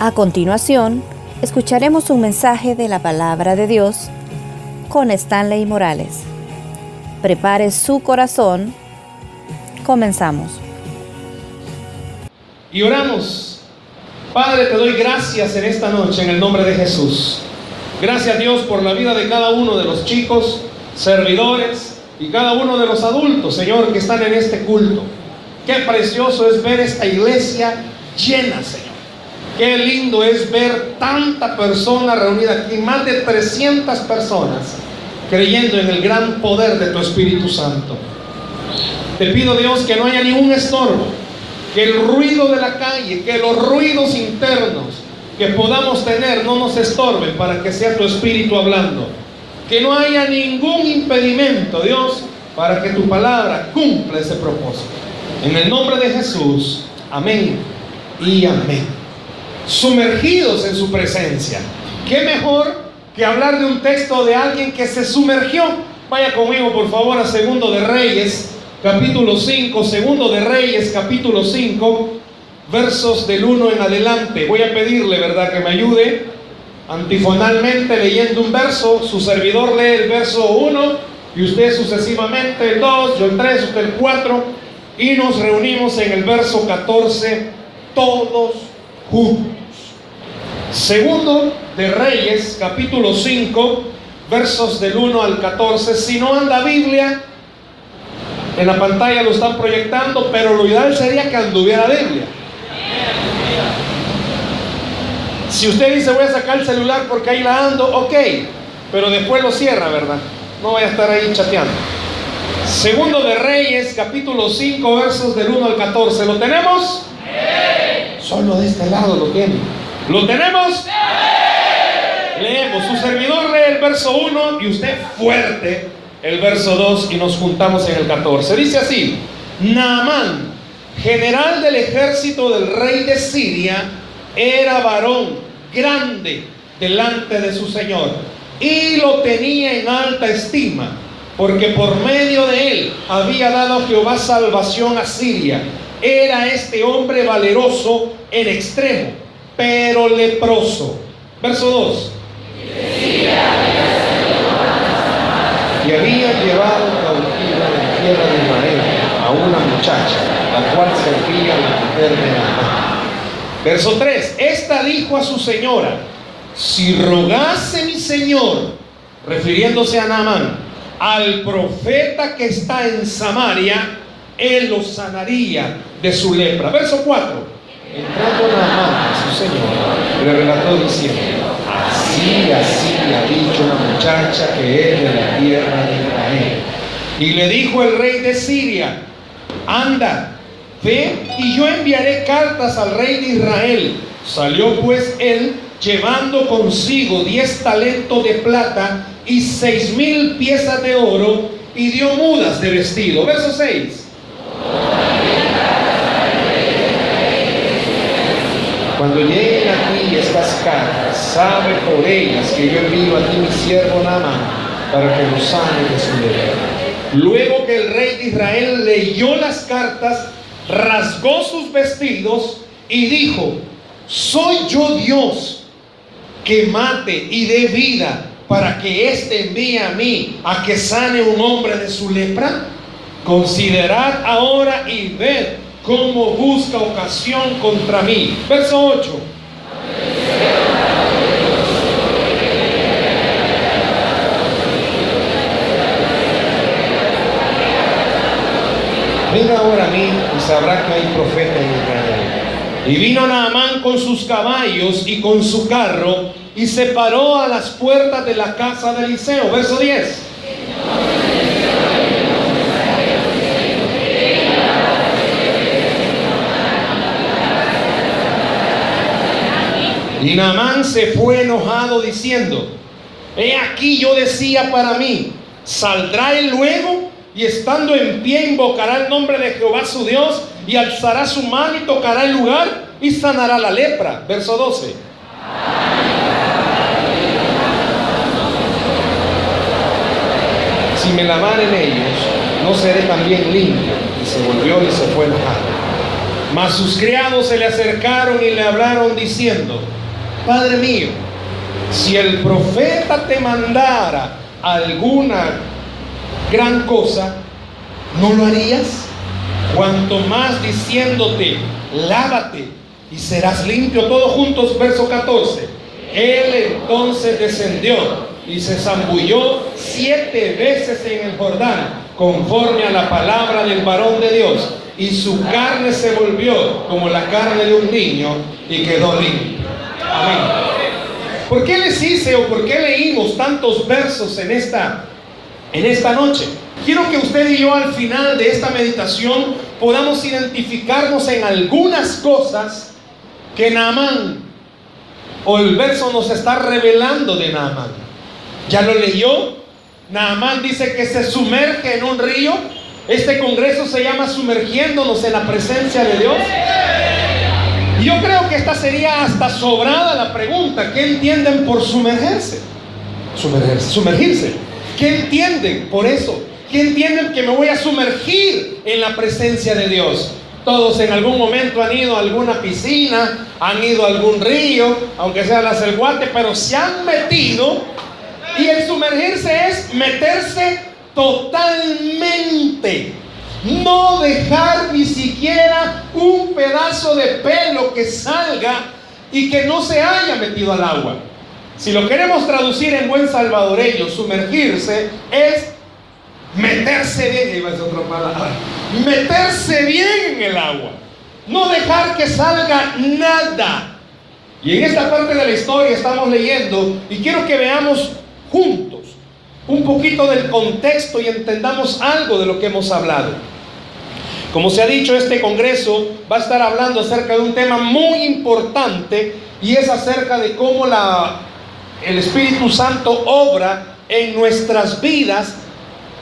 A continuación, escucharemos un mensaje de la palabra de Dios con Stanley Morales. Prepare su corazón. Comenzamos. Y oramos. Padre, te doy gracias en esta noche en el nombre de Jesús. Gracias Dios por la vida de cada uno de los chicos, servidores y cada uno de los adultos, Señor, que están en este culto. Qué precioso es ver esta iglesia llena, Señor. Qué lindo es ver tanta persona reunida aquí, más de 300 personas, creyendo en el gran poder de tu Espíritu Santo. Te pido Dios que no haya ningún estorbo, que el ruido de la calle, que los ruidos internos que podamos tener no nos estorben para que sea tu Espíritu hablando. Que no haya ningún impedimento, Dios, para que tu palabra cumpla ese propósito. En el nombre de Jesús, amén y amén sumergidos en su presencia. ¿Qué mejor que hablar de un texto de alguien que se sumergió? Vaya conmigo por favor a Segundo de Reyes, capítulo 5, Segundo de Reyes, capítulo 5, versos del 1 en adelante. Voy a pedirle, ¿verdad?, que me ayude antifonalmente leyendo un verso. Su servidor lee el verso 1 y usted sucesivamente el 2, yo el 3, usted el 4 y nos reunimos en el verso 14 todos juntos. Segundo de Reyes, capítulo 5, versos del 1 al 14. Si no anda Biblia, en la pantalla lo están proyectando, pero lo ideal sería que anduviera Biblia. Si usted dice voy a sacar el celular porque ahí la ando, ok, pero después lo cierra, ¿verdad? No voy a estar ahí chateando. Segundo de Reyes, capítulo 5, versos del 1 al 14. ¿Lo tenemos? Solo de este lado lo tienen. ¿Lo tenemos? Leemos. Su servidor lee el verso 1 y usted fuerte el verso 2 y nos juntamos en el 14. Dice así, Naamán, general del ejército del rey de Siria, era varón grande delante de su señor y lo tenía en alta estima, porque por medio de él había dado Jehová salvación a Siria. Era este hombre valeroso en extremo pero leproso. Verso 2. Y había llevado cautiva de tierra de Israel a una muchacha, la cual servía la mujer de Naamán. Verso 3. Esta dijo a su señora, si rogase mi señor, refiriéndose a Naamán, al profeta que está en Samaria, él lo sanaría de su lepra. Verso 4. Entrando Naamán a su señor, le relató diciendo, así, así ha dicho una muchacha que es de la tierra de Israel. Y le dijo el rey de Siria, anda, ve y yo enviaré cartas al rey de Israel. Salió pues él llevando consigo diez talentos de plata y seis mil piezas de oro y dio mudas de vestido. Verso 6. Cuando lleguen aquí estas cartas, sabe por ellas que yo envío a ti mi siervo Naamán para que lo sane de su lepra. Luego que el rey de Israel leyó las cartas, rasgó sus vestidos y dijo, ¿soy yo Dios que mate y dé vida para que éste envíe a mí a que sane un hombre de su lepra? Considerad ahora y ved cómo busca ocasión contra mí. Verso 8. Venga ahora a mí y sabrá que hay profeta en Israel. Y vino Naamán con sus caballos y con su carro y se paró a las puertas de la casa de Eliseo. Verso 10. Y Naamán se fue enojado diciendo, he aquí yo decía para mí, saldrá él luego y estando en pie invocará el nombre de Jehová su Dios y alzará su mano y tocará el lugar y sanará la lepra. Verso 12. Si me lavaren ellos, no seré también limpio. Y se volvió y se fue enojado. Mas sus criados se le acercaron y le hablaron diciendo, Padre mío, si el profeta te mandara alguna gran cosa, ¿no lo harías? Cuanto más diciéndote, lávate y serás limpio. Todos juntos, verso 14. Él entonces descendió y se zambulló siete veces en el Jordán, conforme a la palabra del varón de Dios. Y su carne se volvió como la carne de un niño y quedó limpio. ¿Por qué les hice o por qué leímos tantos versos en esta, en esta noche? Quiero que usted y yo al final de esta meditación podamos identificarnos en algunas cosas que Naamán o el verso nos está revelando de Naamán. ¿Ya lo leyó? Naamán dice que se sumerge en un río. Este congreso se llama sumergiéndonos en la presencia de Dios. Yo creo que esta sería hasta sobrada la pregunta. ¿Qué entienden por sumergerse? Sumergerse, sumergirse. ¿Qué entienden por eso? ¿Qué entienden que me voy a sumergir en la presencia de Dios? Todos en algún momento han ido a alguna piscina, han ido a algún río, aunque sea la Celguate, pero se han metido. Y el sumergirse es meterse totalmente. No dejar ni siquiera un pedazo de pelo que salga y que no se haya metido al agua. Si lo queremos traducir en buen salvadoreño, sumergirse es meterse bien, iba a otra palabra, meterse bien en el agua, no dejar que salga nada. Y en esta parte de la historia estamos leyendo y quiero que veamos juntos un poquito del contexto y entendamos algo de lo que hemos hablado. Como se ha dicho, este Congreso va a estar hablando acerca de un tema muy importante y es acerca de cómo la, el Espíritu Santo obra en nuestras vidas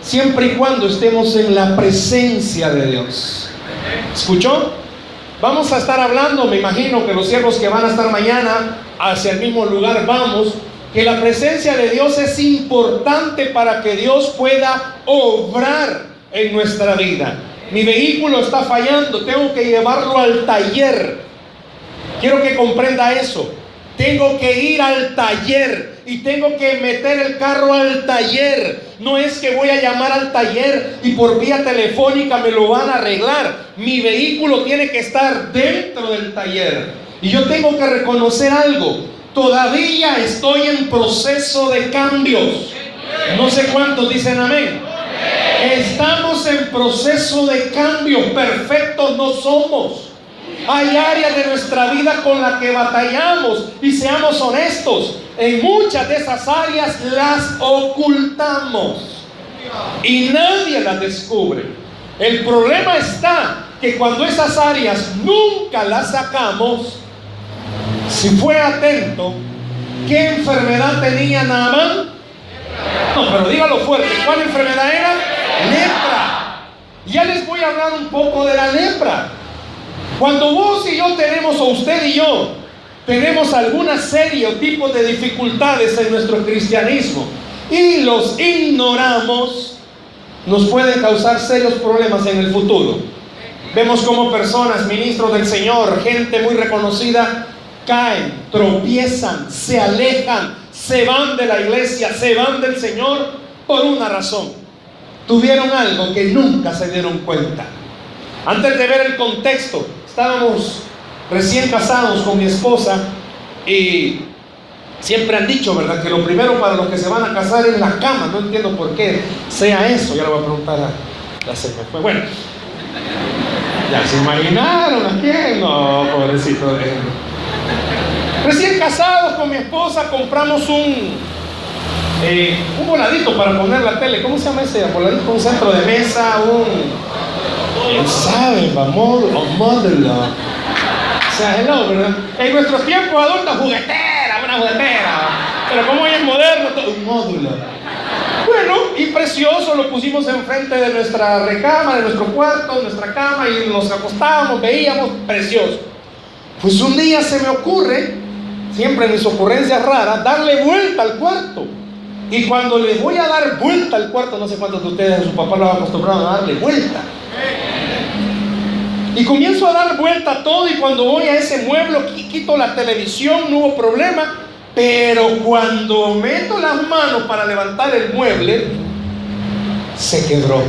siempre y cuando estemos en la presencia de Dios. ¿Escuchó? Vamos a estar hablando, me imagino que los siervos que van a estar mañana hacia el mismo lugar vamos, que la presencia de Dios es importante para que Dios pueda obrar en nuestra vida. Mi vehículo está fallando, tengo que llevarlo al taller. Quiero que comprenda eso. Tengo que ir al taller y tengo que meter el carro al taller. No es que voy a llamar al taller y por vía telefónica me lo van a arreglar. Mi vehículo tiene que estar dentro del taller. Y yo tengo que reconocer algo. Todavía estoy en proceso de cambios. No sé cuántos dicen amén. Estamos en proceso de cambios. Perfectos no somos. Hay áreas de nuestra vida con las que batallamos y seamos honestos, en muchas de esas áreas las ocultamos y nadie las descubre. El problema está que cuando esas áreas nunca las sacamos, si fue atento, ¿qué enfermedad tenía Naamán? No, pero dígalo fuerte, ¿cuál enfermedad era? Lepra. Ya les voy a hablar un poco de la lepra. Cuando vos y yo tenemos, o usted y yo, tenemos alguna serie o tipo de dificultades en nuestro cristianismo y los ignoramos, nos pueden causar serios problemas en el futuro. Vemos como personas, ministros del Señor, gente muy reconocida, caen, tropiezan, se alejan, se van de la iglesia, se van del Señor por una razón. Tuvieron algo que nunca se dieron cuenta. Antes de ver el contexto, estábamos recién casados con mi esposa y siempre han dicho, ¿verdad? Que lo primero para los que se van a casar es la cama. No entiendo por qué sea eso. Ya le voy a preguntar a la se fue. Bueno, ya se imaginaron a quién. No, pobrecito. Recién casados con mi esposa compramos un, eh, un voladito para poner la tele. ¿Cómo se llama ese voladito? Un centro de mesa, un ¿Quién sabe, amor o? O sea, hello, ¿verdad? En nuestros tiempos adultos, juguetera, una juguetera. Pero como hoy es moderno, todo, un módulo. Bueno, y precioso, lo pusimos enfrente de nuestra recámara, de nuestro cuarto, nuestra cama, y nos acostábamos, veíamos, precioso. Pues un día se me ocurre, siempre en mis ocurrencias raras, darle vuelta al cuarto. Y cuando le voy a dar vuelta al cuarto, no sé cuántos de ustedes, su papá lo acostumbrado a darle vuelta. Y comienzo a dar vuelta a todo y cuando voy a ese mueble, quito la televisión, no hubo problema. Pero cuando meto las manos para levantar el mueble, se quebró.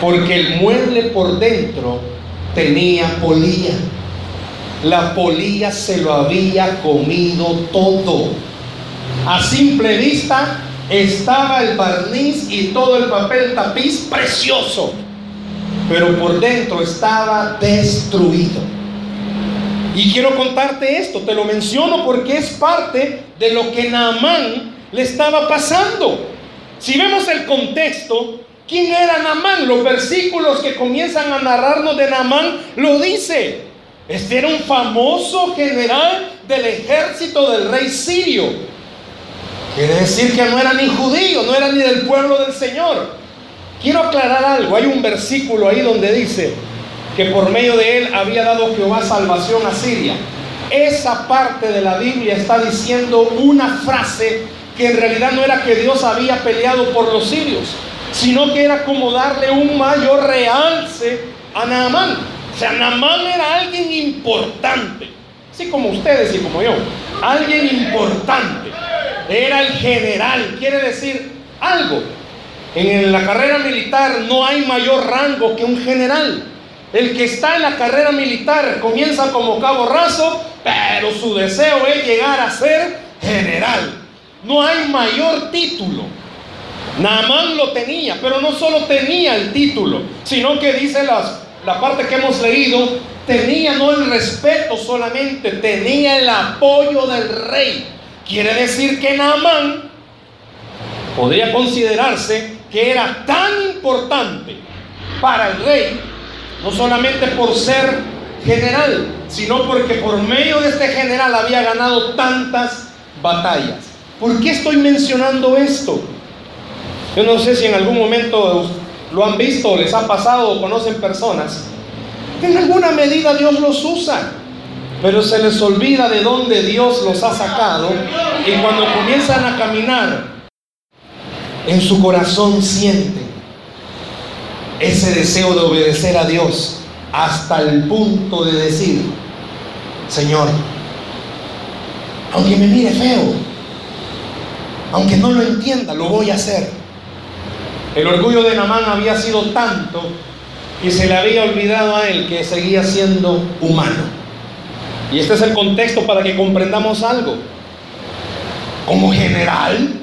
Porque el mueble por dentro tenía polilla. La polilla se lo había comido todo. A simple vista estaba el barniz y todo el papel tapiz precioso pero por dentro estaba destruido. Y quiero contarte esto, te lo menciono porque es parte de lo que Naamán le estaba pasando. Si vemos el contexto, ¿quién era Naamán? Los versículos que comienzan a narrarnos de Naamán lo dice. Este era un famoso general del ejército del rey sirio. Quiere decir que no era ni judío, no era ni del pueblo del Señor. Quiero aclarar algo. Hay un versículo ahí donde dice que por medio de él había dado Jehová salvación a Siria. Esa parte de la Biblia está diciendo una frase que en realidad no era que Dios había peleado por los sirios, sino que era como darle un mayor realce a Naamán. O sea, Naamán era alguien importante, así como ustedes y como yo, alguien importante. Era el general, quiere decir algo. En la carrera militar no hay mayor rango que un general. El que está en la carrera militar comienza como cabo raso, pero su deseo es llegar a ser general. No hay mayor título. Naamán lo tenía, pero no solo tenía el título, sino que dice las, la parte que hemos leído, tenía no el respeto solamente, tenía el apoyo del rey. Quiere decir que Naamán podría considerarse que era tan importante para el rey, no solamente por ser general, sino porque por medio de este general había ganado tantas batallas. ¿Por qué estoy mencionando esto? Yo no sé si en algún momento lo han visto, les ha pasado o conocen personas. En alguna medida Dios los usa, pero se les olvida de dónde Dios los ha sacado y cuando comienzan a caminar en su corazón siente ese deseo de obedecer a Dios hasta el punto de decir, Señor, aunque me mire feo, aunque no lo entienda, lo voy a hacer. El orgullo de Namán había sido tanto que se le había olvidado a él que seguía siendo humano. Y este es el contexto para que comprendamos algo. Como general,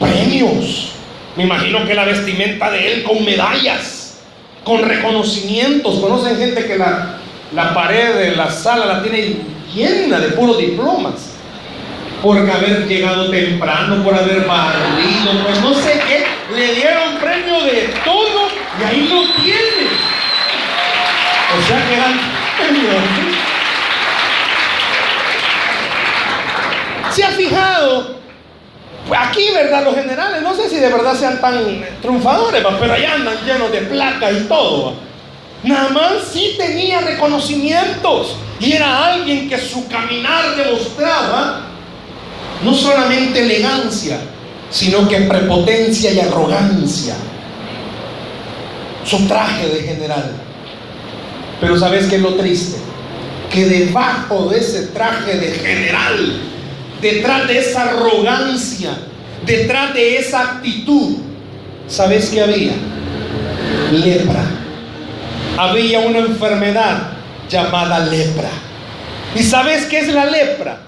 premios. Me imagino que la vestimenta de él con medallas, con reconocimientos. Conocen gente que la, la pared de la sala la tiene llena de puros diplomas. Por haber llegado temprano, por haber barrido, pues no sé qué. Le dieron premio de todo y ahí lo tiene. O sea que dan ¿Se ha fijado Aquí, ¿verdad? Los generales, no sé si de verdad sean tan triunfadores, pero allá andan llenos de placas y todo. Nada más sí tenía reconocimientos y era alguien que su caminar demostraba no solamente elegancia, sino que prepotencia y arrogancia. Su traje de general. Pero ¿sabes qué es lo triste? Que debajo de ese traje de general detrás de esa arrogancia, detrás de esa actitud, ¿sabes qué había? Lepra. Había una enfermedad llamada lepra. ¿Y sabes qué es la lepra?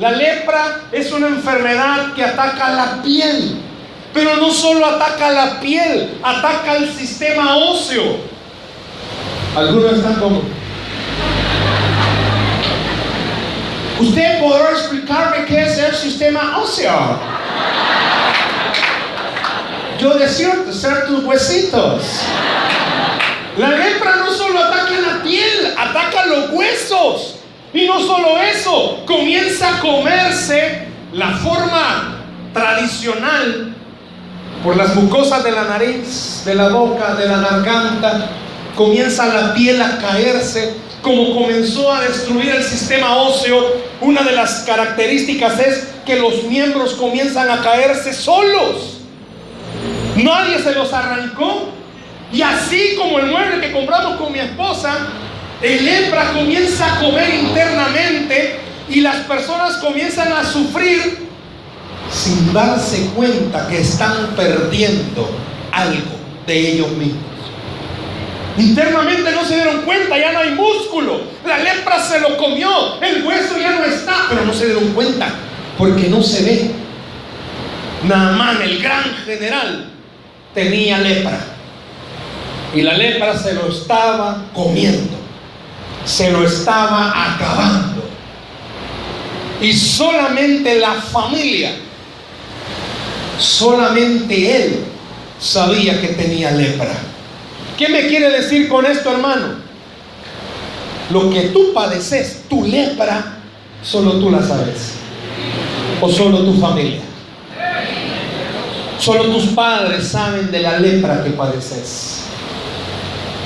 La lepra es una enfermedad que ataca la piel. Pero no solo ataca la piel, ataca el sistema óseo. Algunos están como, ¿Usted podrá explicarme qué es el sistema óseo? Yo deseo ser tus huesitos. La lepra no solo ataca la piel, ataca los huesos. Y no solo eso, comienza a comerse la forma tradicional por las mucosas de la nariz, de la boca, de la garganta. Comienza la piel a caerse como comenzó a destruir el sistema óseo, una de las características es que los miembros comienzan a caerse solos. Nadie se los arrancó. Y así como el mueble que compramos con mi esposa, el lepra comienza a comer internamente y las personas comienzan a sufrir sin darse cuenta que están perdiendo algo de ellos mismos. Internamente no se dieron cuenta, ya no hay músculo. La lepra se lo comió, el hueso ya no está, pero no se dieron cuenta porque no se ve. Naamán, el gran general, tenía lepra. Y la lepra se lo estaba comiendo, se lo estaba acabando. Y solamente la familia, solamente él sabía que tenía lepra. ¿Qué me quiere decir con esto, hermano? Lo que tú padeces, tu lepra, solo tú la sabes. O solo tu familia. Solo tus padres saben de la lepra que padeces.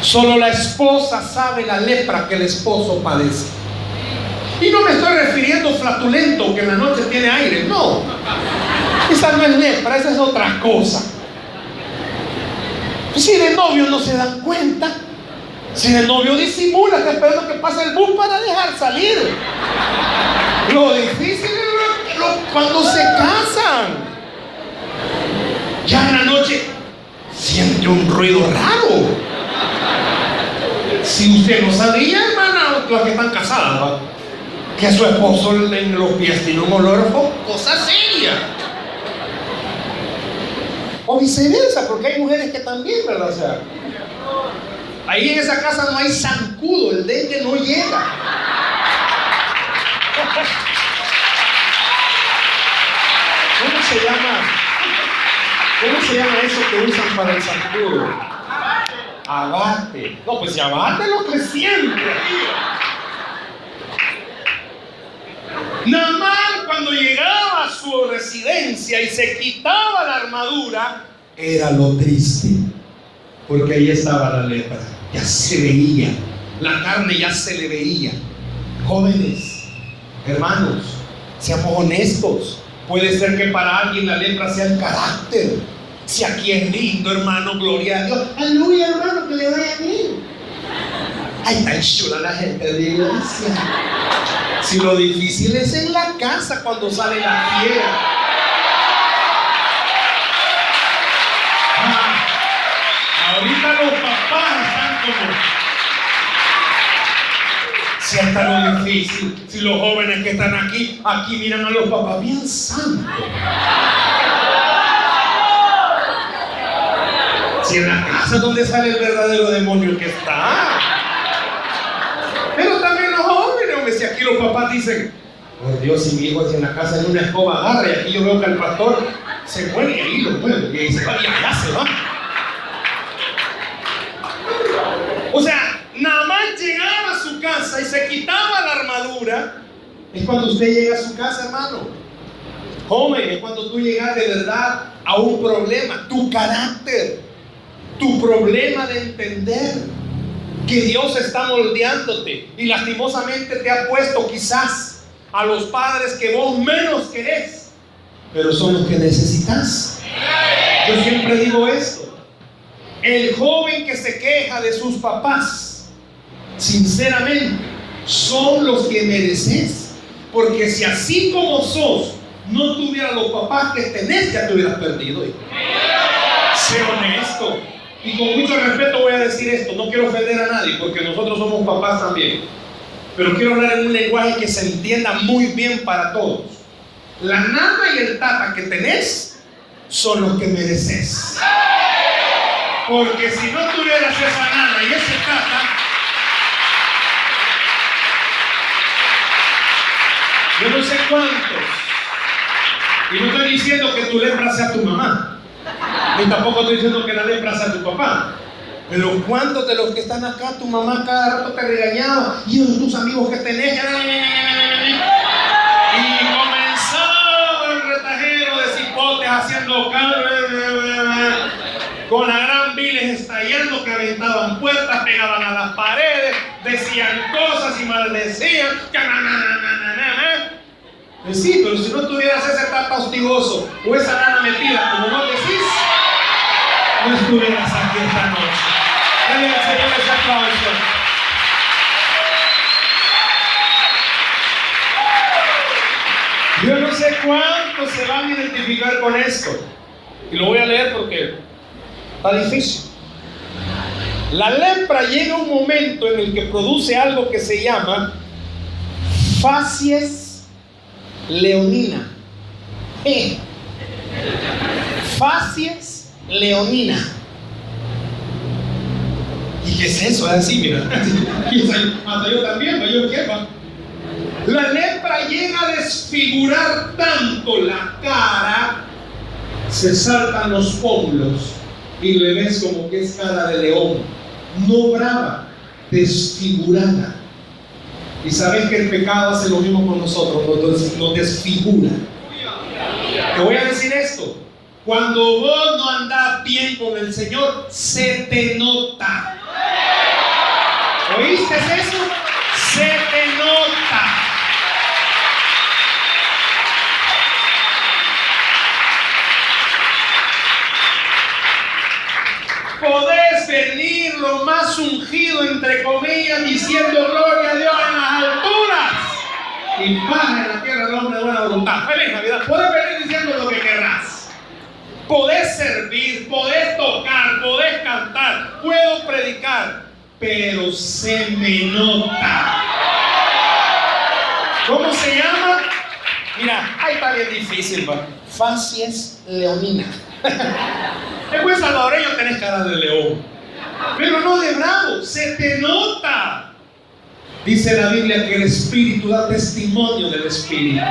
Solo la esposa sabe la lepra que el esposo padece. Y no me estoy refiriendo flatulento que en la noche tiene aire, no. Esa no es lepra, esa es otra cosa. Si de novio no se dan cuenta, si de novio disimula, está esperando que pase el bus para dejar salir. Lo difícil es cuando se casan. Ya en la noche siente un ruido raro. Si usted no sabía, hermana, las que están casadas, que su esposo en los pies tiene un olor, cosa seria. O viceversa, porque hay mujeres que también, ¿verdad? O sea, ahí en esa casa no hay zancudo, el dengue no llega. ¿Cómo se llama? ¿Cómo se llama eso que usan para el zancudo? Abate. No, pues si abate lo que siempre. Namán cuando llegaba a su residencia y se quitaba la armadura, era lo triste. Porque ahí estaba la lepra. Ya se veía. La carne ya se le veía. Jóvenes, hermanos, seamos honestos. Puede ser que para alguien la lepra sea el carácter. Si aquí es lindo, hermano, gloria a Dios. Aleluya, hermano, que le vaya bien. Ay, tan chula la gente de iglesia. Si lo difícil es en la casa cuando sale la fiera. Ah, ahorita los papás están como si hasta lo difícil, si los jóvenes que están aquí, aquí miran a los papás bien santos. Si en la casa donde sale el verdadero demonio que está. Pero también los jóvenes, hombre, si aquí los papás dicen, por Dios, si mi hijo es en la casa en una escoba agarra y aquí yo veo que el pastor se muere y ahí lo mueve y se va y allá se va. O sea, nada más llegaba a su casa y se quitaba la armadura, es cuando usted llega a su casa, hermano. Joven, es cuando tú llegas de verdad a un problema, tu carácter, tu problema de entender que Dios está moldeándote y lastimosamente te ha puesto quizás a los padres que vos menos querés, pero son los que necesitas. Yo siempre digo esto, el joven que se queja de sus papás, sinceramente, son los que mereces. Porque si así como sos, no tuvieras los papás que tenés, ya te hubieras perdido. Sé honesto. Y con mucho respeto voy a decir esto. No quiero ofender a nadie, porque nosotros somos papás también. Pero quiero hablar en un lenguaje que se entienda muy bien para todos. La nana y el tata que tenés son los que mereces. Porque si no tuvieras esa nana y ese tata, Yo no sé cuántos. Y no estoy diciendo que tu lepra sea tu mamá. Ni tampoco estoy diciendo que la lepra sea tu papá. Pero ¿cuántos de los que están acá, tu mamá cada rato te regañaba? Y tus amigos que tenés. Y comenzaba el retajero de cipotes haciendo con la gran viles estallando que aventaban puertas, pegaban a las paredes, decían cosas y maldecían. Pues sí, pero si no tuvieras ese tata hostigoso o esa lana metida, como no decís, no estuvieras aquí esta noche. Dale al Señor ese aplauso. Yo no sé cuántos se van a identificar con esto. Y lo voy a leer porque está difícil. La lepra llega un momento en el que produce algo que se llama facies leonina. Facies leonina. ¿Y qué es eso? Así, mira. Hasta yo también, yo quepa. La lepra llega a desfigurar tanto la cara, se saltan los pómulos y le ves como que es cara de león, no brava, desfigurada. Y sabes que el pecado hace lo mismo con nosotros, nos, desfigura. Te voy a decir esto. Cuando vos no andás bien con el Señor, se te nota. ¿Oíste eso? Se te nota. podés más ungido, entre comillas, diciendo gloria a Dios en las alturas y paz en la tierra del hombre de buena voluntad. Feliz Navidad. Podés venir diciendo lo que querrás. Podés servir, podés tocar, podés cantar, puedo predicar, pero se me nota. ¿Cómo se llama? Mira, ahí está bien difícil, ¿va? Facies leonina. Buen salvadoreño tenés cara de león, pero no de bravo, se te nota. Dice la Biblia que el Espíritu da testimonio del Espíritu.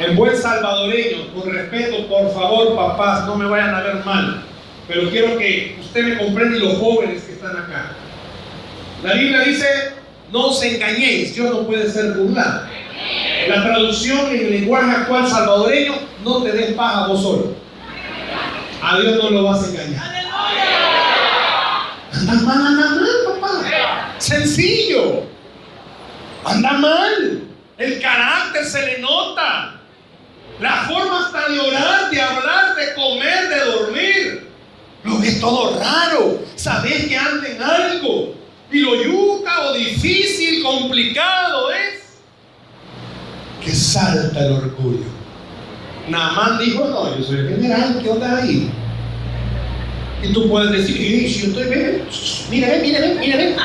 El buen salvadoreño, con respeto, por favor, papás, no me vayan a ver mal, pero quiero que usted me comprenda y los jóvenes que están acá. La Biblia dice, no os engañéis, Dios no puede ser burlado. La traducción en el lenguaje actual salvadoreño, no te des paja vos solo. A Dios no lo vas a engañar. Anda mal, anda mal, papá. Sencillo. Anda mal. El carácter se le nota. La forma hasta de orar, de hablar, de comer, de dormir. Lo ves todo raro. Sabes que anda en algo. Y lo yuca o difícil, complicado es que salta el orgullo. Namán dijo, no, yo soy el general, ¿qué onda ahí? Y tú puedes decir, si yo estoy bien, mira, mira, mira.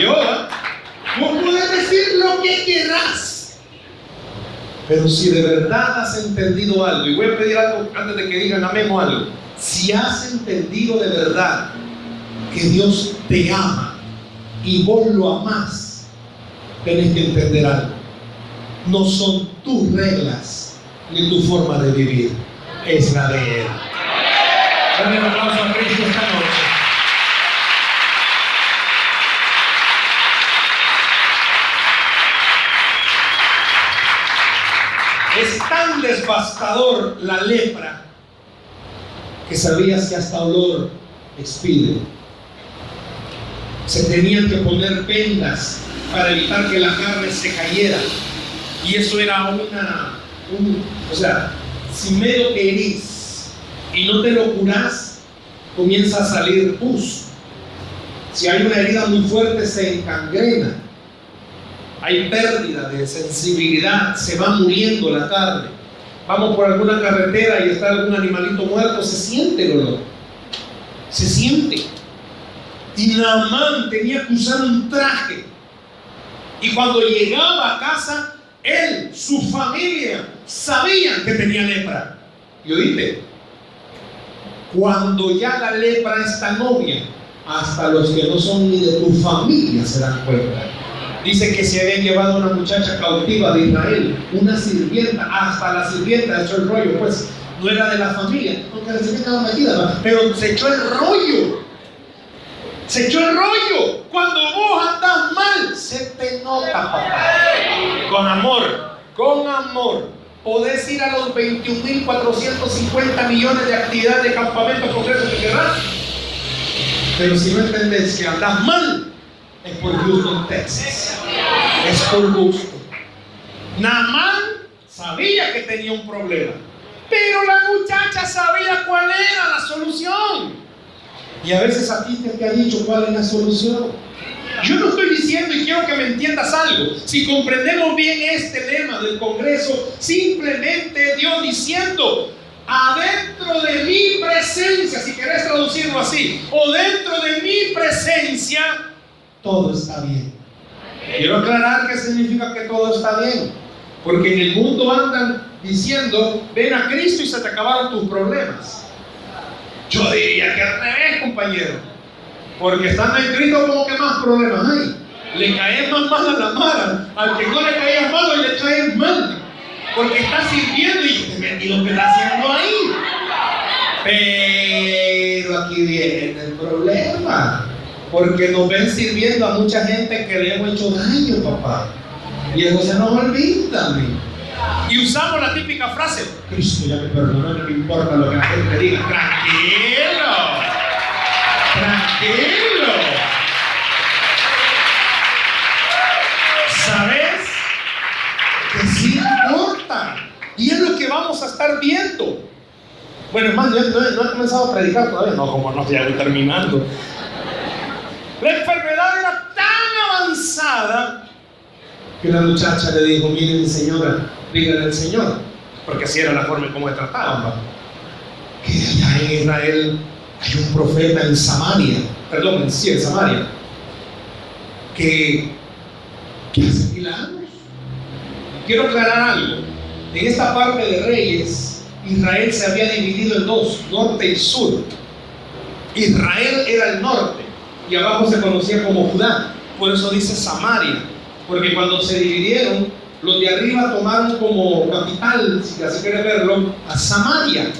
Ya Vos puedes decir lo que quieras. Pero si de verdad has entendido algo, y voy a pedir algo antes de que digan amén o algo, si has entendido de verdad que Dios te ama y vos lo amás, tenés que entender algo no son tus reglas ni tu forma de vivir, es la de Él. Dale un aplauso a Cristo esta noche. Es tan devastador la lepra que sabías que hasta olor expide. Se tenían que poner vendas para evitar que la carne se cayera. Y eso era una, o sea, si medio que herís y no te lo curás, comienza a salir pus. Si hay una herida muy fuerte, se encangrena. Hay pérdida de sensibilidad, se va muriendo la carne. Vamos por alguna carretera y está algún animalito muerto, se siente el olor. Se siente. Y Naamán tenía que usar un traje. Y cuando llegaba a casa, él, su familia, sabían que tenía lepra. Y oíste, cuando ya la lepra está novia, hasta los que no son ni de tu familia se dan cuenta. Dice que se habían llevado una muchacha cautiva de Israel, una sirvienta, hasta la sirvienta echó el rollo, pues no era de la familia, aunque la sirvienta estaba metida, pero se echó el rollo. Se echó el rollo. Cuando vos andás mal, se te nota, papá. Con amor, con amor. Podés ir a los 21.450 millones de actividades de campamentos concretos que querrás. Pero si no entendés que andás mal, es por gusto Texas. Es por gusto. Namán sabía que tenía un problema. Pero la muchacha sabía cuál era la solución. Y a veces a ti te ha dicho cuál es la solución. Yo no estoy diciendo y quiero que me entiendas algo. Si comprendemos bien este lema del Congreso, simplemente Dios diciendo, adentro de mi presencia, si querés traducirlo así, o dentro de mi presencia, todo está bien. Quiero aclarar qué significa que todo está bien. Porque en el mundo andan diciendo, ven a Cristo y se te acabaron tus problemas. Yo diría que al revés, compañero. Porque estando en Cristo como que más problemas hay. Le caes más mal a la mara. Al que no le caías mal, hoy le caes mal. Porque está sirviendo y lo que está haciendo ahí. Pero aquí viene el problema. Porque nos ven sirviendo a mucha gente que le hemos hecho daño, papá. Y eso se nos olvida, Y usamos la típica frase, Cristo ya me perdonó, no me importa lo que la gente diga. Tranquilo, tranquilo. ¿Sabes? Que sí importa. Y es lo que vamos a estar viendo. Bueno, hermano, no, no, he comenzado a predicar todavía. No, como no, ya terminando. La enfermedad era tan avanzada que la muchacha le dijo, mire mi señora, dígale al Señor, porque así era la forma en cómo le trataban, que allá en Israel hay un profeta en Samaria, perdón, sí, en Samaria, que, que hace milagros. Quiero aclarar algo, en esta parte de Reyes, Israel se había dividido en dos, norte y sur. Israel era el norte y abajo se conocía como Judá, por eso dice Samaria porque cuando se dividieron, los de arriba tomaron como capital, si así quiere verlo, a Samaria.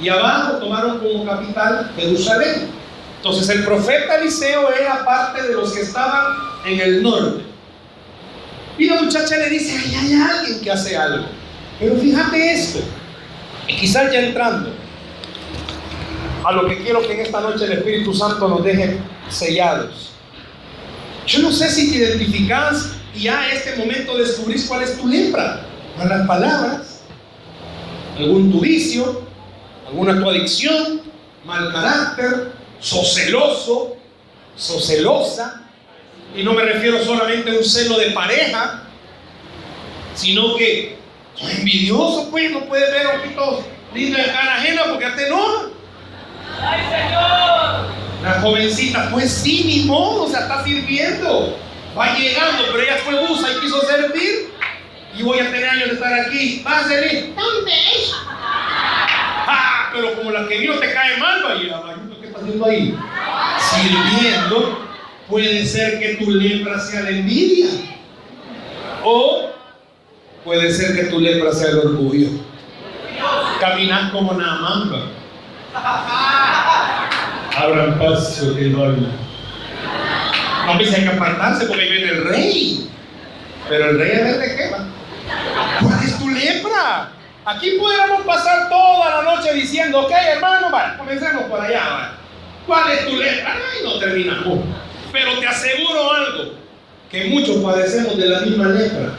Y abajo tomaron como capital Jerusalén. Entonces el profeta Eliseo era parte de los que estaban en el norte. Y la muchacha le dice, ay, hay alguien que hace algo. Pero fíjate esto, y quizás ya entrando a lo que quiero que en esta noche el Espíritu Santo nos deje sellados. Yo no sé si te identificas y ya a este momento descubrís cuál es tu lepra. Malas palabras, algún tu vicio, alguna tu adicción, mal carácter, sos celoso, sos celosa. Y no me refiero solamente a un celo de pareja, sino que sos envidioso, pues no puedes ver ojitos lindos de cara ajena porque te enoja. ¡Ay, Señor! La jovencita, pues sí, ni modo, o sea, está sirviendo. Va llegando, pero ella fue busa y quiso servir. Y voy a tener años de estar aquí. Va a pero como la que vino te cae mal, vaya, ¿qué está haciendo ahí? Sirviendo, puede ser que tu lepra sea la envidia. O puede ser que tu lepra sea el orgullo. Caminas como Naamán abran paso que doy. A veces hay que apartarse porque viene el rey. Pero el rey es el de qué ¿Cuál es tu lepra? Aquí pudiéramos pasar toda la noche diciendo, ok hermano, vale, comencemos por allá. ¿Cuál es tu lepra? Ay, no terminamos. Pero te aseguro algo, que muchos padecemos de la misma lepra.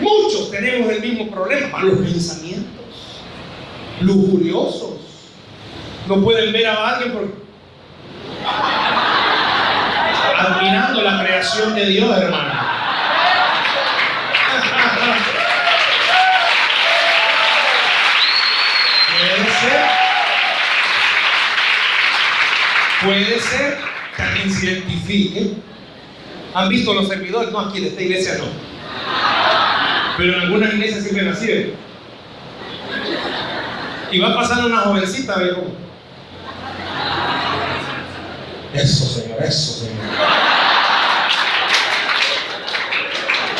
Muchos tenemos el mismo problema, los pensamientos, lujuriosos. No pueden ver a alguien porque Admirando la creación de Dios, hermano. Puede ser. Puede ser que alguien se identifique. ¿Han visto los servidores? No, aquí en esta iglesia no. Pero en algunas iglesias sí ven así. Y va pasando una jovencita, ¿ve? Eso, Señor, eso, Señor.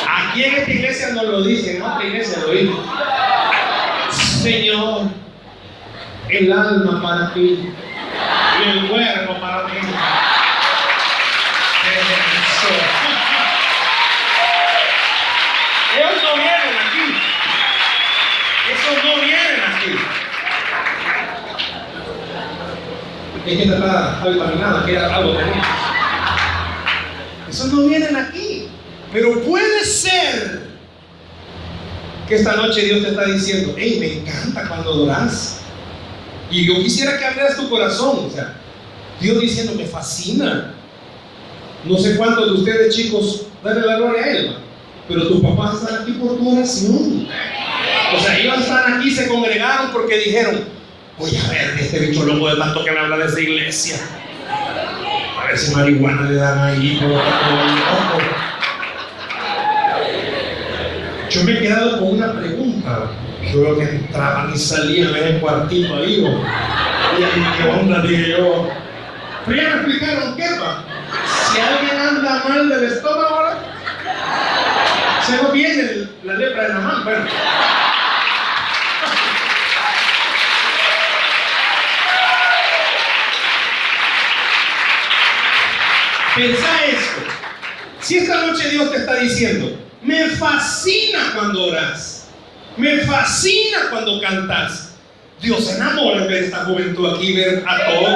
Aquí en esta iglesia no lo dice, en otra iglesia lo dice. Señor, el alma para ti y el cuerpo para ti. Ellos no vienen aquí. Esos no vienen aquí. es que está, está vitaminada, que algo tenía. Esos no vienen aquí. Pero puede ser que esta noche Dios te está diciendo, hey, me encanta cuando adoras. Y yo quisiera que abrieras tu corazón, o sea, Dios diciendo, me fascina. No sé cuántos de ustedes, chicos, darle la gloria a Él, pero tus papás están aquí por tu oración. O sea, ellos están aquí, se congregaron porque dijeron, voy a ver este bicho loco de tanto que me habla de esa iglesia. A ver si marihuana le dan ahí. Yo me he quedado con una pregunta. Yo veo que entraban y salían en el cuartito ahí. Y qué onda, dije yo. Pero ya me explicaron qué va. Si alguien anda mal del estómago, se no viene la lepra de la mano. Bueno. Pensa esto. Si esta noche Dios te está diciendo, me fascina cuando oras, me fascina cuando cantas. Dios enamora de esta juventud aquí, ver a todos.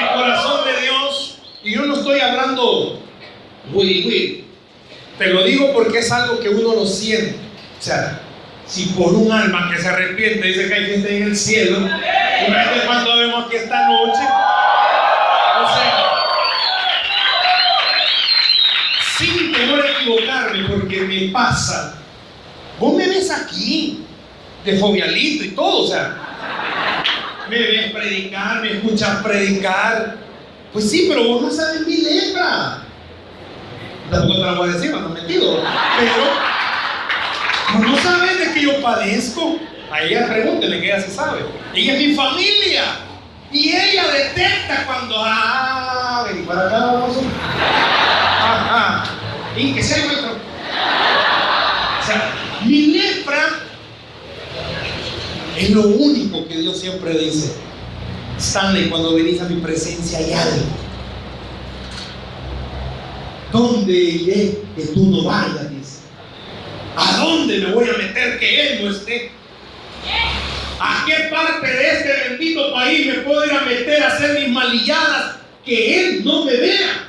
El corazón de Dios, y yo no estoy hablando, uy, uy, te lo digo porque es algo que uno lo siente. O sea, si por un alma que se arrepiente dice que hay gente en el cielo, imagínate cuánto vemos aquí esta noche. O sea, sin temor a equivocarme, porque me pasa. Vos me ves aquí, de fobialito y todo, o sea, me ves predicar, me escuchas predicar. Pues sí, pero vos no sabes mi lepra tampoco te la voy a decir, no metido. Pero no sabes de que yo padezco. A ella pregúntele que ella se sabe. Ella es mi familia. Y ella detecta cuando, ah, vení para acá, vamos. Ajá. Y que sea nuestro. O sea, mi lepra es lo único que Dios siempre dice. Stanley, cuando venís a mi presencia hay algo ¿Dónde iré que tú no vayas? ¿A dónde me voy a meter que Él no esté? ¿A qué parte de este bendito país me puedo meter a hacer mis malilladas que Él no me vea?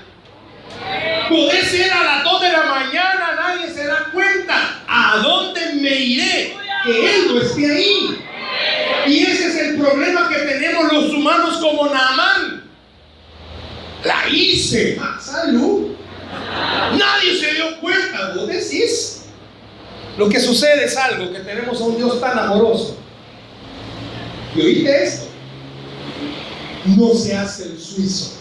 Poder ser a las 2 de la mañana, nadie se da cuenta. ¿A dónde me iré que Él no esté ahí? Y ese es el problema que tenemos los humanos como Naamán. La hice. Ah, salud. Nadie se dio cuenta, vos decís. Lo que sucede es algo, que tenemos a un Dios tan amoroso. ¿Y oíste esto? No se hace el suizo.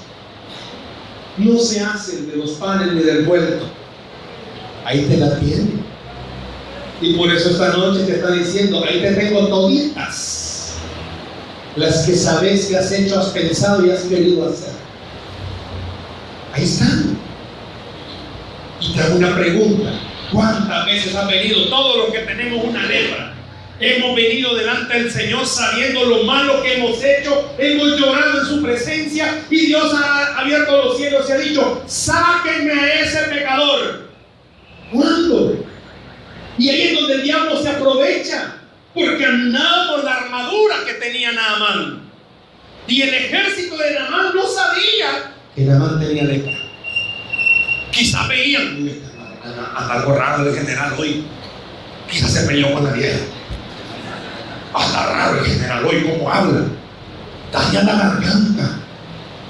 No se hace el de los panes ni del vuelto. Ahí te la tiene. Y por eso esta noche te está diciendo, ahí te tengo toditas. Las que sabes que has hecho, has pensado y has querido hacer. Ahí están. Y te hago una pregunta. ¿Cuántas veces han venido todos los que tenemos una lepra? Hemos venido delante del Señor sabiendo lo malo que hemos hecho, hemos llorado en su presencia y Dios ha abierto los cielos y ha dicho, sáquenme a ese pecador. ¿Cuándo? Y ahí es donde el diablo se aprovecha, porque andamos la armadura que tenía Naamán. Y el ejército de Naamán no sabía que Naamán tenía lepra. Quizás veían, hasta algo raro el general hoy. Quizás se peleó con la vieja. Hasta raro el general hoy, cómo habla. Daña la garganta,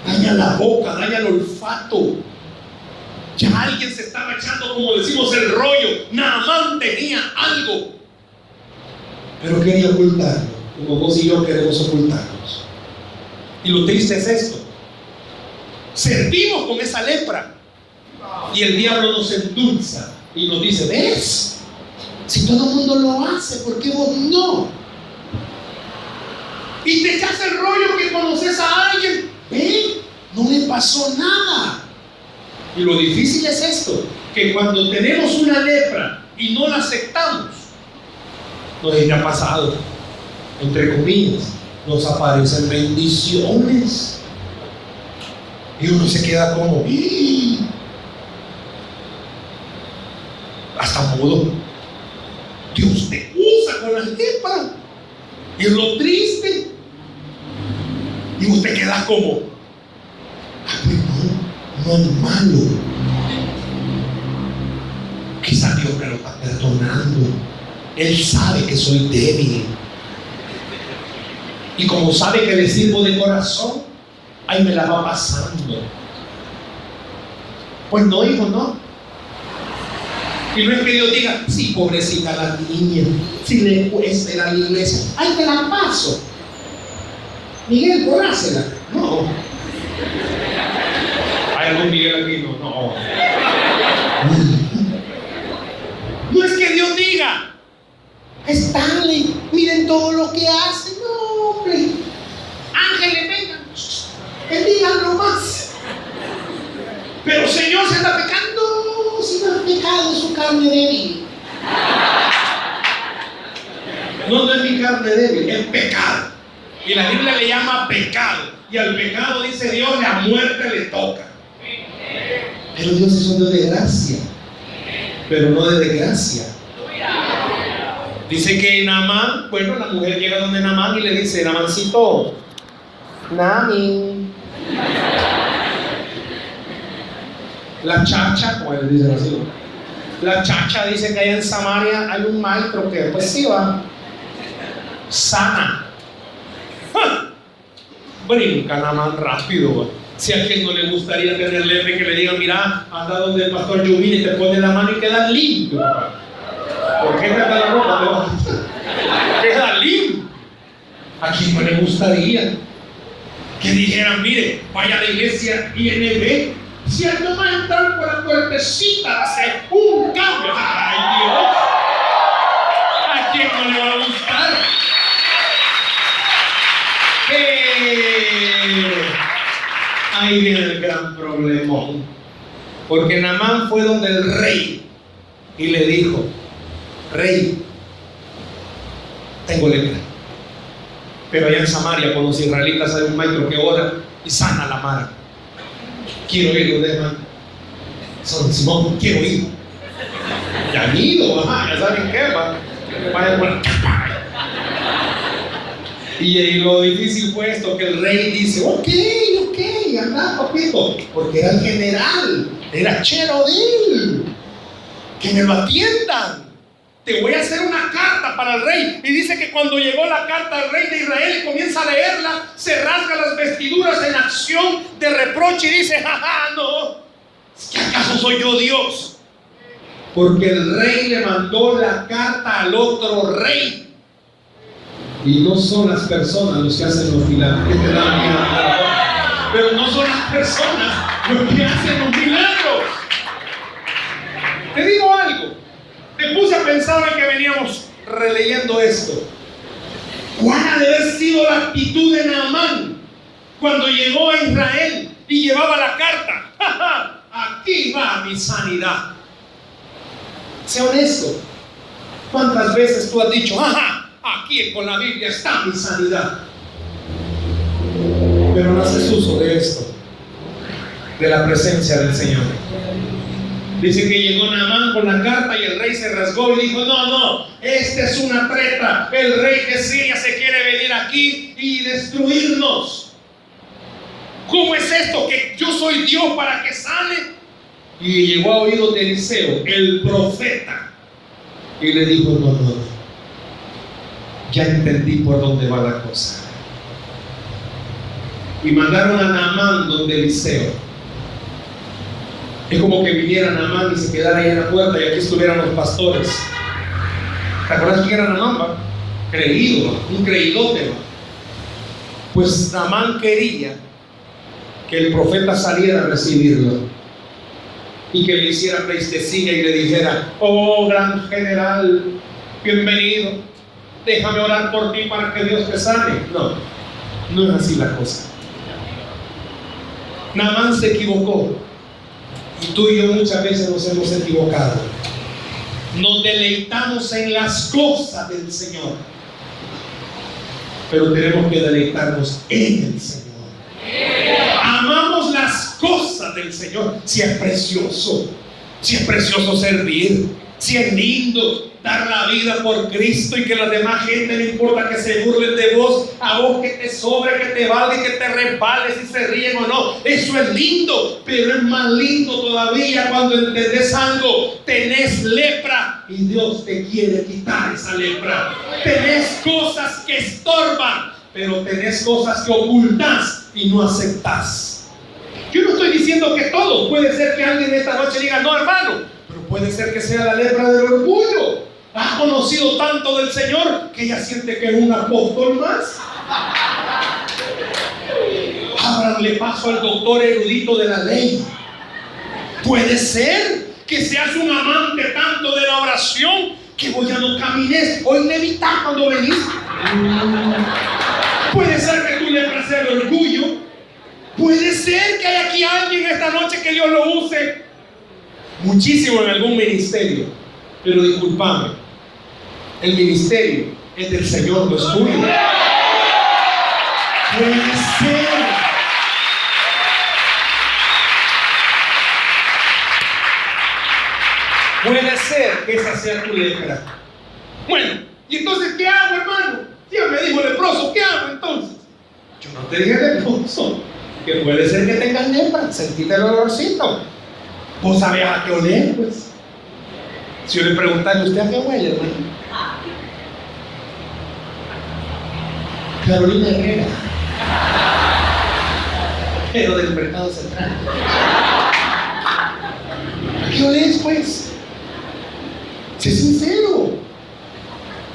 daña la boca, daña el olfato. Ya alguien se estaba echando, como decimos, el rollo. Naamán tenía algo. Pero quería ocultarlo, como vos y yo queremos ocultarnos. Y lo triste es esto. Servimos con esa lepra. Y el diablo nos endulza y nos dice, ¿ves? Si todo el mundo lo hace, ¿por qué vos no? Y te echas el rollo que conoces a alguien, ¿ven? No le pasó nada. Y lo difícil es esto, que cuando tenemos una lepra y no la aceptamos, nos ha pasado, entre comillas, nos aparecen bendiciones. Y uno se queda como, hasta modo. Dios te usa con la lepra. Y es lo triste. Y usted queda como, es malo. Quizá Dios me lo está perdonando. Él sabe que soy débil. Y como sabe que le sirvo de corazón, ahí me la va pasando. Pues no, hijo, no. Y no es que Dios diga, sí, pobrecita la niña, si le cuesta ir a la iglesia, ahí te la paso. Miguel, corásela. No. ¿Hay algún Miguel aquí? No, no. No es que Dios diga, Stanley, miren todo lo que hace. No, hombre. Ángeles, vengan. Bendigan más. Pero Señor se está pecando. Si no es pecado, es su carne débil. No, no es mi carne débil, es pecado. Y la Biblia le llama pecado. Y al pecado, dice Dios, la muerte le toca. Pero Dios es un Dios de gracia, pero no de desgracia. Dice que Namán, bueno, la mujer llega donde Namán y le dice, Namancito, Nami. La chacha, como le dicen así, la chacha dice que allá en Samaria hay un maestro que pues sí va, sana. Brinca Namán rápido. Si a quien no le gustaría tener lepre que le digan, mira, anda donde el pastor Yuvini y te pone la mano y queda limpio. ¿Por qué te la ropa? Queda limpio. A quien no le gustaría que dijeran, mire, vaya a la iglesia INB, si él no entrar por la puertecita, hace un cambio. ¡Ay, Dios! ¿A quién no le va a gustar? Eh, ahí viene el gran problemón. Porque Namán fue donde el rey y le dijo, rey, tengo lepra. Pero allá en Samaria, con los israelitas, hay un maestro que ora y sana la mar. Quiero ir donde hermano. Son Simón, quiero ir. Ya han ido, ya saben qué va. Vayan por y, lo difícil fue esto, que el rey dice, ok, ok, anda, papito, porque era el general, era chero que me lo atiendan. Te voy a hacer una carta para el rey. Y dice que cuando llegó la carta al rey de Israel comienza a leerla, se rasga las vestiduras en acción de reproche y dice, jaja, no, ¿que acaso soy yo Dios? Porque el rey le mandó la carta al otro rey. Y no son las personas los que hacen los milagros. Pero no son las personas los que hacen los milagros. Te digo algo. Me puse a pensar en que veníamos releyendo esto. ¿Cuál ha de haber sido la actitud de Naamán cuando llegó a Israel y llevaba la carta? Aquí va mi sanidad. Sé honesto. ¿Cuántas veces tú has dicho, ajá, aquí con la Biblia está mi sanidad? Pero no haces uso de esto, de la presencia del Señor. Dice que llegó Naamán con la carta y el rey se rasgó y dijo, no, no, esta es una treta. El rey de Siria se quiere venir aquí y destruirnos. ¿Cómo es esto? Que yo soy Dios para que sane. Y llegó a oídos de Eliseo, el profeta, y le dijo, no, no, ya entendí por dónde va la cosa. Y mandaron a Naamán donde Eliseo. Es como que viniera Namán y se quedara ahí en la puerta y aquí estuvieran los pastores. ¿Te acuerdas quién era Namán? Creído, un creídote. Pues Namán quería que el profeta saliera a recibirlo y que le hiciera pleistesía y le dijera, oh gran general, bienvenido, déjame orar por ti para que Dios te sane. No, no es así la cosa. Namán se equivocó. Y tú y yo muchas veces nos hemos equivocado. Nos deleitamos en las cosas del Señor. Pero tenemos que deleitarnos en el Señor. Amamos las cosas del Señor. Si es precioso, si es precioso servir, si es lindo dar la vida por Cristo y que la demás gente no importa que se burlen de vos, a vos que te sobre, que te valga y que te resbales y se ríen o no. Eso es lindo, pero es más lindo todavía cuando entendés algo. Tenés lepra y Dios te quiere quitar esa lepra. Tenés cosas que estorban, pero tenés cosas que ocultas y no aceptas. Yo no estoy diciendo que todo. Puede ser que alguien esta noche diga, no hermano, puede ser que sea la lepra del orgullo. Ha conocido tanto del Señor que ella siente que es un apóstol más. Ábranle paso al doctor erudito de la ley. Puede ser que seas un amante tanto de la oración que voy a no camines. Hoy levitas cuando venís. Puede ser que tú le el orgullo. Puede ser que hay aquí alguien esta noche que Dios lo use muchísimo en algún ministerio. Pero discúlpame, el ministerio es del Señor, no es tuyo. Puede ser. Puede ser que esa sea tu letra. Bueno, ¿y entonces qué hago, hermano? Dios me dijo leproso, ¿qué hago entonces? Yo no te dije leproso, que puede ser que tengas lepra, sentiste el olorcito. Vos sabés a qué oler, pues. Si yo le preguntara, ¿usted a qué huele, hermano? Carolina Herrera, pero del mercado central. ¿A qué oles, pues? Sé sincero,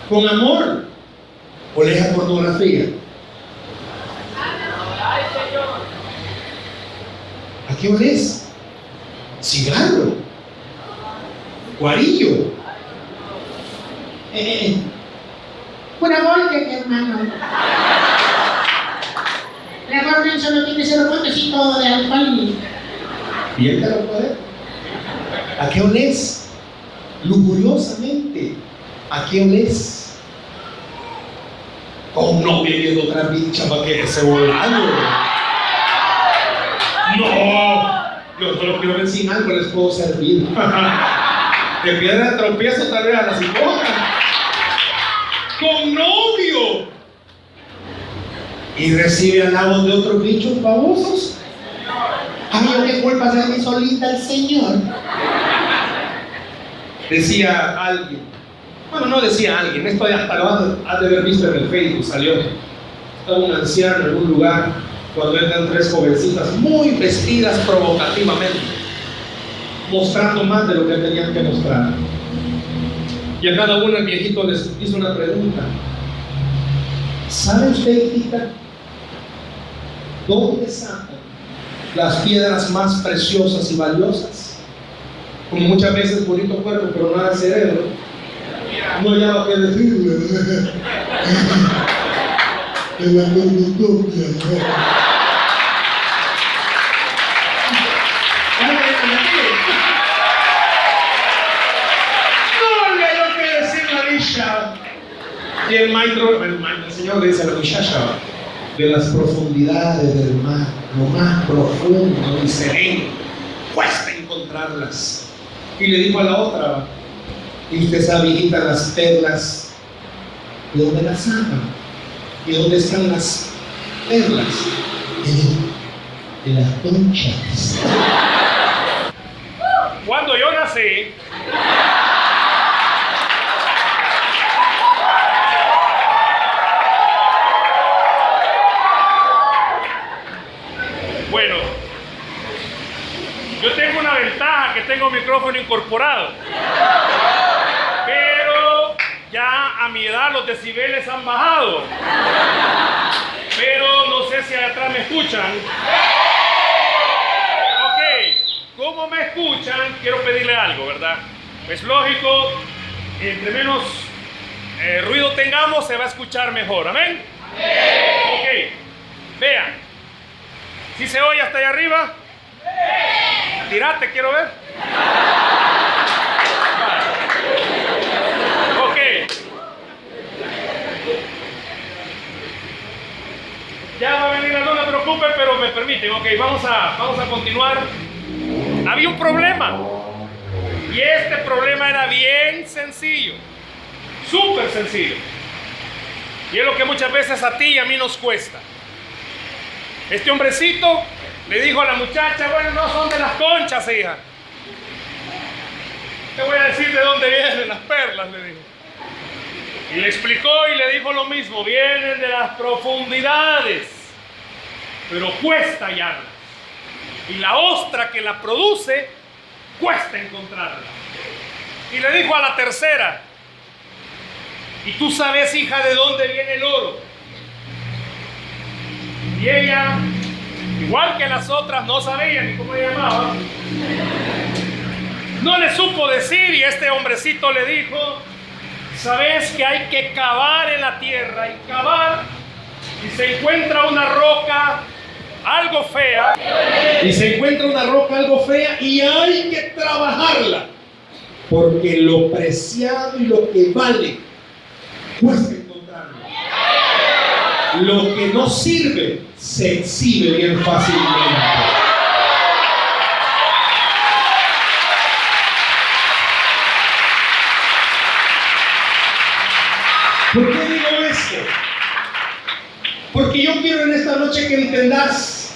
con amor. ¿Oles a pornografía? ¿A qué oles? Cigarro. Guarillo. Eh, eh. Pura volque, hermano. La Gordon solo tiene cero todo de alcohol. ¿Y él te lo puede? ¿A qué oles? lujuriosamente. ¿A quién es? Oh, no viene otra pincha para que se volando. No, yo quiero ver si algo les puedo servir. De piedra tropiezo tal vez a la psicóloga. Con novio. Y recibe halagos de otros bichos babosos. A mí, ¿qué culpa de mi solita el Señor? Decía alguien, bueno, no decía alguien, esto hasta lo has de haber visto en el Facebook, salió. Estaba un anciano en un lugar cuando entran tres jovencitas muy vestidas provocativamente, mostrando más de lo que tenían que mostrar. Y a cada uno el viejito les hizo una pregunta. ¿Sabe usted, hijita, dónde sacan las piedras más preciosas y valiosas? como muchas veces bonito cuerpo, pero nada de cerebro, no llama que decirle. en la cordotopia, ¿no? Y el maestro, el, el Señor dice a la muchacha, de las profundidades del mar, lo más profundo y sereno, cuesta encontrarlas. Y le dijo a la otra, y usted sabe, las perlas, ¿de dónde las sacan? ¿Y dónde están las perlas? De, las conchas. Cuando yo nací, tengo micrófono incorporado. Pero ya a mi edad los decibeles han bajado. Pero no sé si atrás me escuchan. Ok, como me escuchan, quiero pedirle algo, ¿verdad? Es lógico, entre menos eh, ruido tengamos, se va a escuchar mejor. ¿Amén? Ok, vean. Si se oye hasta allá arriba? Tirate, quiero ver. Ok. Ya va a venir no se preocupe, pero me permiten. Ok, vamos a, vamos a continuar. Había un problema. Y este problema era bien sencillo. Súper sencillo. Y es lo que muchas veces a ti y a mí nos cuesta. Este hombrecito le dijo a la muchacha, bueno, no son de las conchas, hija. Te voy a decir de dónde vienen las perlas, le dijo. Y le explicó y le dijo lo mismo, vienen de las profundidades. pero cuesta hallarla. Y la ostra que la produce, cuesta encontrarla. Y le dijo a la tercera, y tú sabes, hija, de dónde viene el oro. Y ella, igual que las otras, no sabía ni cómo llamaba. No le supo decir y este hombrecito le dijo, sabes que hay que cavar en la tierra y cavar y se encuentra una roca algo fea y se encuentra una roca algo fea y hay que trabajarla porque lo preciado y lo que vale cuesta encontrarlo. Lo que no sirve se exhibe bien fácilmente. Noche que entendas.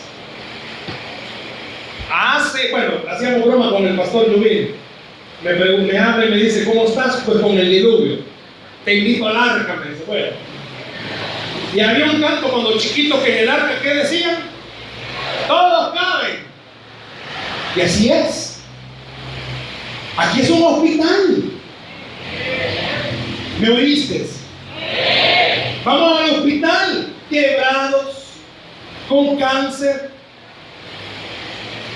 Hace, bueno, hacíamos broma con el pastor Lubín. Me, me habla y me dice, ¿cómo estás? Pues con el diluvio. Te invito al arca, me dice, bueno. Y había un canto cuando chiquito que en el arca, ¿qué decían? Todos caben. Y así es. Aquí es un hospital. ¿Me oíste? Vamos al hospital, quebrados, con cáncer,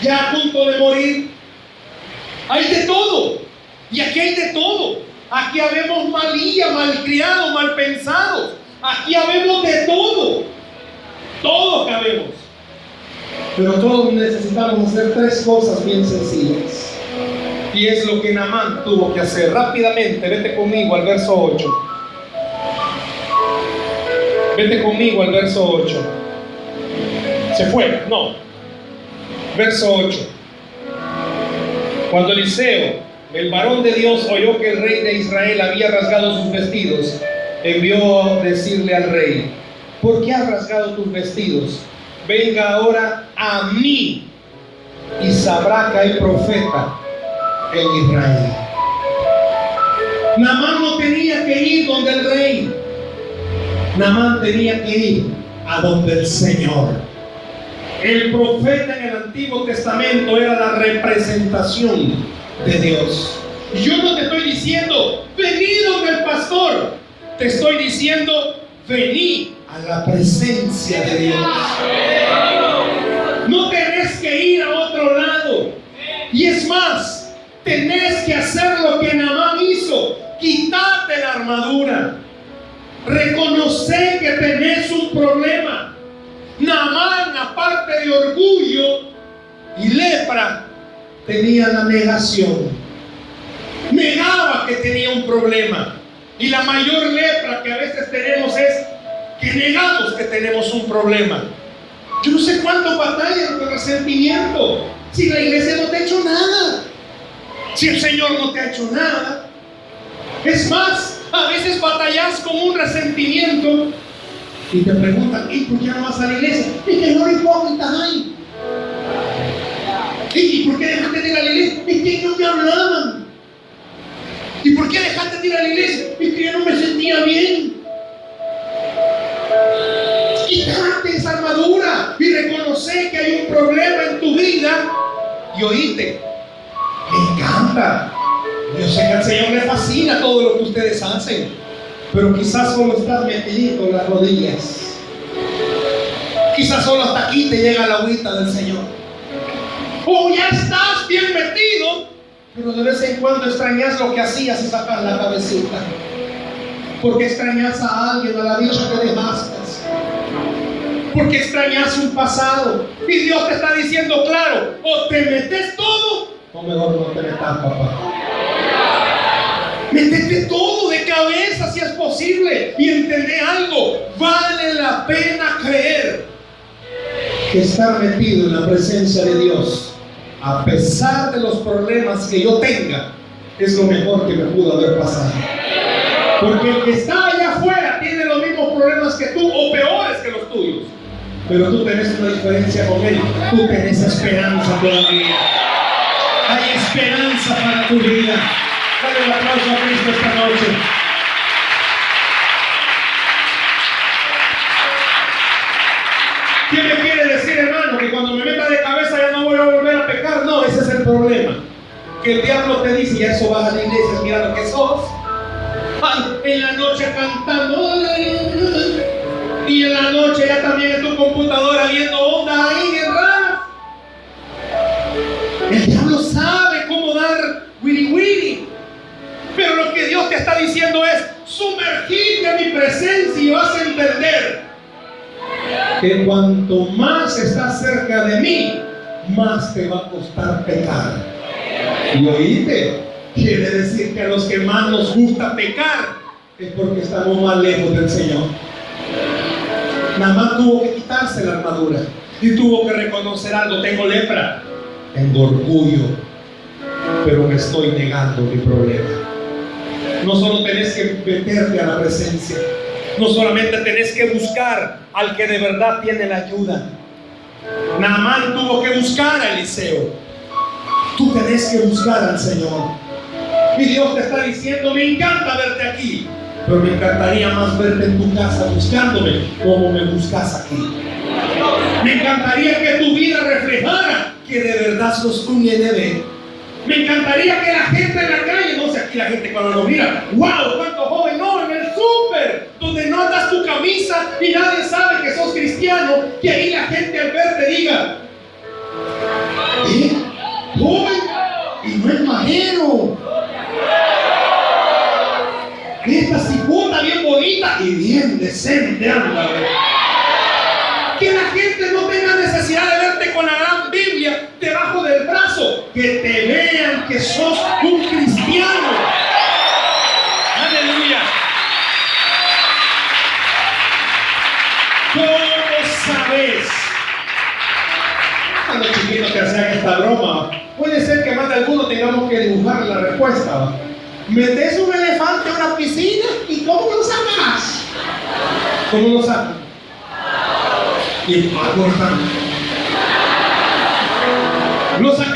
ya a punto de morir. Hay de todo. Y aquí hay de todo. Aquí habemos malía, malcriados, mal pensados. Aquí habemos de todo. Todos cabemos. Pero todos necesitamos hacer tres cosas bien sencillas. Y es lo que Namán tuvo que hacer. Rápidamente, vete conmigo al verso 8. Vete conmigo al verso 8. ¿Se fue? No. Verso 8. Cuando Eliseo, el varón de Dios, oyó que el rey de Israel había rasgado sus vestidos, envió a decirle al rey, ¿por qué has rasgado tus vestidos? Venga ahora a mí y sabrá que hay profeta en Israel. Namán no tenía que ir donde el rey. Namán tenía que ir a donde el Señor. El profeta en el Antiguo Testamento era la representación de Dios. Yo no te estoy diciendo, vení donde el pastor. Te estoy diciendo, vení a la presencia de Dios. No tenés que ir a otro lado. Y es más, tenés que hacer lo que Namán hizo. Quítate la armadura. Reconocer que tenés un problema. Namán, aparte de orgullo y lepra, tenía la negación. Negaba que tenía un problema. Y la mayor lepra que a veces tenemos es que negamos que tenemos un problema. Yo no sé cuánto batallan con resentimiento. Si la iglesia no te ha hecho nada. Si el Señor no te ha hecho nada. Es más, a veces batallas con un resentimiento y te preguntan, ¿y por qué no vas a la iglesia? Y que no hipócritas hay. ¿Y por qué dejaste de ir a la iglesia? Es que no me hablaban. ¿Y por qué dejaste de ir a la iglesia? Es que yo no me sentía bien. Quítate esa armadura y reconocer que hay un problema en tu vida y oíste. Me encanta. Yo sé que al Señor le fascina todo lo que ustedes hacen, pero quizás solo estás metido en las rodillas. Quizás solo hasta aquí te llega la agüita del Señor. O ya estás bien metido, pero de vez en cuando extrañas lo que hacías y sacas la cabecita. Porque extrañas a alguien, a la dicha que dejaste. Porque extrañas un pasado. Y Dios te está diciendo claro, o te metes todo, o mejor no te metas, papá. Métete todo cabeza si es posible y entender algo. Vale la pena creer que estar metido en la presencia de Dios, a pesar de los problemas que yo tenga, es lo mejor que me pudo haber pasado. Porque el que está allá afuera tiene los mismos problemas que tú o peores que los tuyos. Pero tú tenés una diferencia con él. Tú tenés esperanza todavía. Hay esperanza para tu vida. Dale un aplauso a Cristo esta noche. ¿Quién me quiere decir que cuando me meta de cabeza ya no voy a volver a pecar. No, ese es el problema. Que el diablo te dice, ya eso vas a la iglesia, mira lo que sos. Ay, en la noche cantando. Y en la noche ya también en tu computadora viendo ondas ahí raras. El diablo sabe cómo dar wiri wiri. Pero lo que Dios te está diciendo es, sumergirte en mi presencia y vas a entender que cuanto más estás cerca de mí, más te va a costar pecar. Y oíste, quiere decir que a los que más nos gusta pecar es porque estamos más lejos del Señor. Nada tuvo que quitarse la armadura y tuvo que reconocer algo, tengo lepra, tengo orgullo, pero me estoy negando mi problema. No solo tenés que meterte a la presencia, no solamente tenés que buscar al que de verdad tiene la ayuda. Naamán tuvo que buscar a Eliseo. Tú tenés que buscar al Señor. Y Dios te está diciendo, me encanta verte aquí, pero me encantaría más verte en tu casa buscándome como me buscas aquí. Me encantaría que tu vida reflejara que de verdad sos un NB me encantaría que la gente en la calle, no sé, aquí la gente cuando nos mira, wow, cuánto joven, no, donde no andas tu camisa y nadie sabe que sos cristiano, que ahí la gente al verte diga, ¿eh? Joven, y no es majero. Esta cipota bien bonita y bien decente anda. Que la gente no tenga necesidad de verte con la gran Biblia debajo del brazo. Que te vean que sos un cristiano. Alguno tengamos que dibujar la respuesta. Metes un elefante a una piscina y ¿cómo lo sacas? ¿Cómo lo sacas? y acortan. ¿Lo sacas?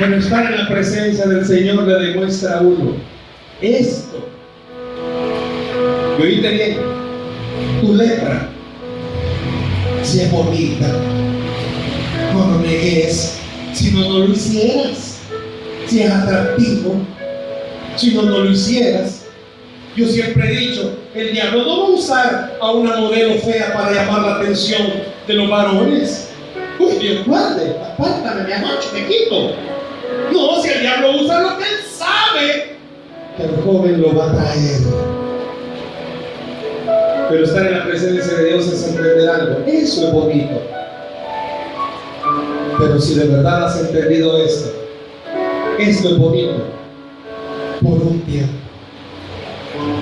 Pero estar en la presencia del Señor le demuestra a uno esto. ¿Me oíste bien? Tu lepra si es bonita. No lo negues, si no, no lo hicieras. Si es atractivo, si no, lo hicieras. Yo siempre he dicho, el diablo no va a usar a una modelo fea para llamar la atención de los varones. Uy, Dios guarde, apártame, mi amor, me quito. No, si el diablo usa lo que él sabe, que el joven lo va a traer. Pero estar en la presencia de Dios es entender algo. Eso es bonito. Pero si de verdad has entendido esto, esto es bonito por un tiempo